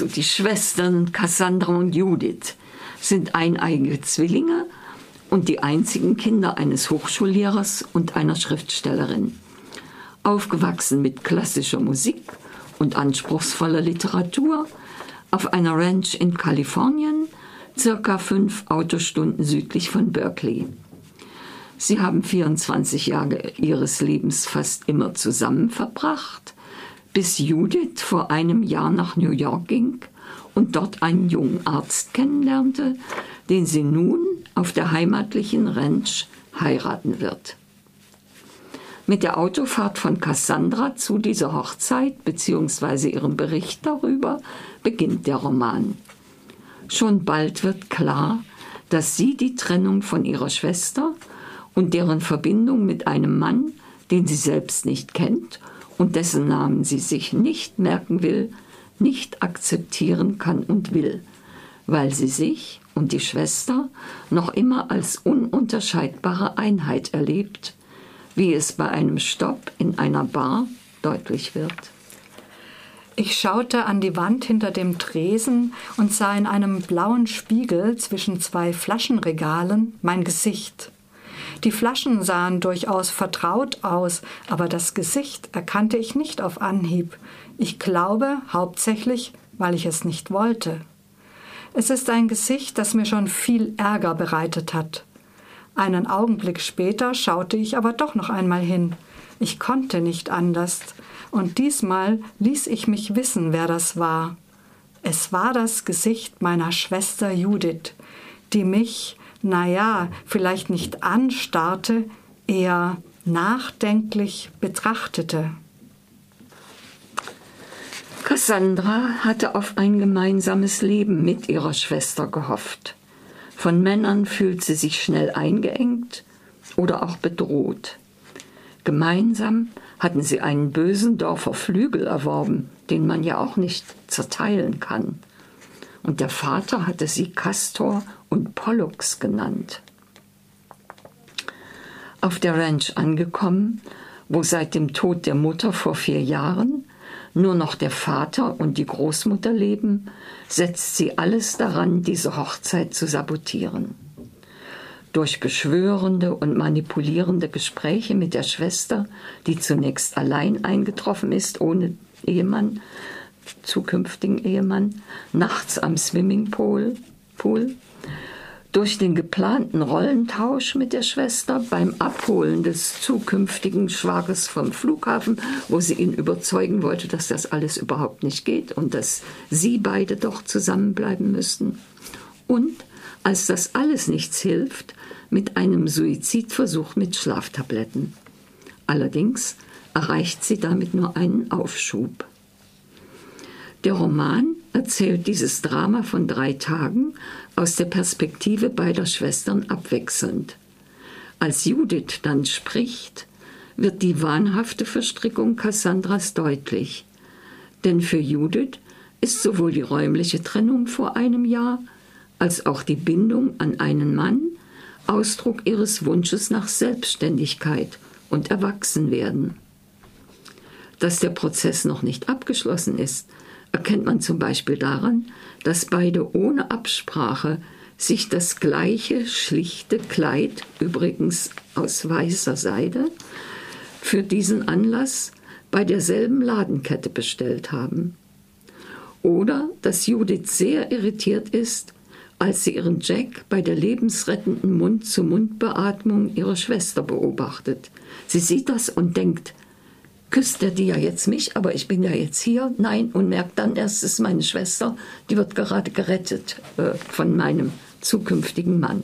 Also die Schwestern Cassandra und Judith sind eineige Zwillinge und die einzigen Kinder eines Hochschullehrers und einer Schriftstellerin. Aufgewachsen mit klassischer Musik und anspruchsvoller Literatur auf einer Ranch in Kalifornien, circa fünf Autostunden südlich von Berkeley. Sie haben 24 Jahre ihres Lebens fast immer zusammen verbracht, bis Judith vor einem Jahr nach New York ging und dort einen jungen Arzt kennenlernte, den sie nun auf der heimatlichen Ranch heiraten wird. Mit der Autofahrt von Cassandra zu dieser Hochzeit bzw. ihrem Bericht darüber beginnt der Roman. Schon bald wird klar, dass sie die Trennung von ihrer Schwester und deren Verbindung mit einem Mann, den sie selbst nicht kennt und dessen Namen sie sich nicht merken will, nicht akzeptieren kann und will, weil sie sich und die Schwester noch immer als ununterscheidbare Einheit erlebt, wie es bei einem Stopp in einer Bar deutlich wird. Ich schaute an die Wand hinter dem Tresen und sah in einem blauen Spiegel zwischen zwei Flaschenregalen mein Gesicht. Die Flaschen sahen durchaus vertraut aus, aber das Gesicht erkannte ich nicht auf Anhieb. Ich glaube hauptsächlich, weil ich es nicht wollte. Es ist ein Gesicht, das mir schon viel Ärger bereitet hat. Einen Augenblick später schaute ich aber doch noch einmal hin. Ich konnte nicht anders, und diesmal ließ ich mich wissen, wer das war. Es war das Gesicht meiner Schwester Judith, die mich, na ja, vielleicht nicht anstarrte, eher nachdenklich betrachtete. Cassandra hatte auf ein gemeinsames Leben mit ihrer Schwester gehofft. Von Männern fühlt sie sich schnell eingeengt oder auch bedroht. Gemeinsam hatten sie einen bösen Dorfer Flügel erworben, den man ja auch nicht zerteilen kann. Und der Vater hatte sie Castor und Pollux genannt. Auf der Ranch angekommen, wo seit dem Tod der Mutter vor vier Jahren nur noch der Vater und die Großmutter leben, setzt sie alles daran, diese Hochzeit zu sabotieren. Durch beschwörende und manipulierende Gespräche mit der Schwester, die zunächst allein eingetroffen ist, ohne Ehemann, zukünftigen Ehemann, nachts am Swimmingpool, Pool, durch den geplanten Rollentausch mit der Schwester beim Abholen des zukünftigen Schwagers vom Flughafen, wo sie ihn überzeugen wollte, dass das alles überhaupt nicht geht und dass sie beide doch zusammenbleiben müssten. Und als das alles nichts hilft, mit einem Suizidversuch mit Schlaftabletten. Allerdings erreicht sie damit nur einen Aufschub. Der Roman erzählt dieses Drama von drei Tagen aus der Perspektive beider Schwestern abwechselnd. Als Judith dann spricht, wird die wahnhafte Verstrickung Cassandras deutlich. Denn für Judith ist sowohl die räumliche Trennung vor einem Jahr als auch die Bindung an einen Mann Ausdruck ihres Wunsches nach Selbstständigkeit und Erwachsenwerden. Dass der Prozess noch nicht abgeschlossen ist, erkennt man zum Beispiel daran, dass beide ohne Absprache sich das gleiche schlichte Kleid, übrigens aus weißer Seide, für diesen Anlass bei derselben Ladenkette bestellt haben. Oder dass Judith sehr irritiert ist, als sie ihren Jack bei der lebensrettenden Mund-zu-Mund-Beatmung ihrer Schwester beobachtet. Sie sieht das und denkt, küsst er die ja jetzt mich, aber ich bin ja jetzt hier. Nein, und merkt dann erst, es ist meine Schwester, die wird gerade gerettet äh, von meinem zukünftigen Mann.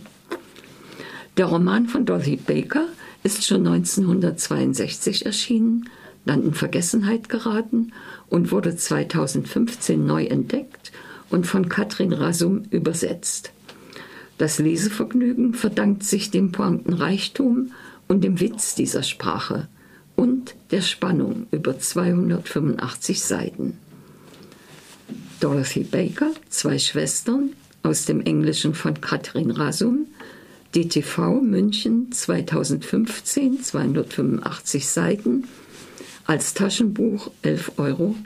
Der Roman von Dorothy Baker ist schon 1962 erschienen, dann in Vergessenheit geraten und wurde 2015 neu entdeckt und von Katrin Rasum übersetzt. Das Lesevergnügen verdankt sich dem Pointenreichtum und dem Witz dieser Sprache und der Spannung über 285 Seiten. Dorothy Baker, zwei Schwestern, aus dem Englischen von Katrin Rasum, DTV München 2015, 285 Seiten, als Taschenbuch 11,30 Euro.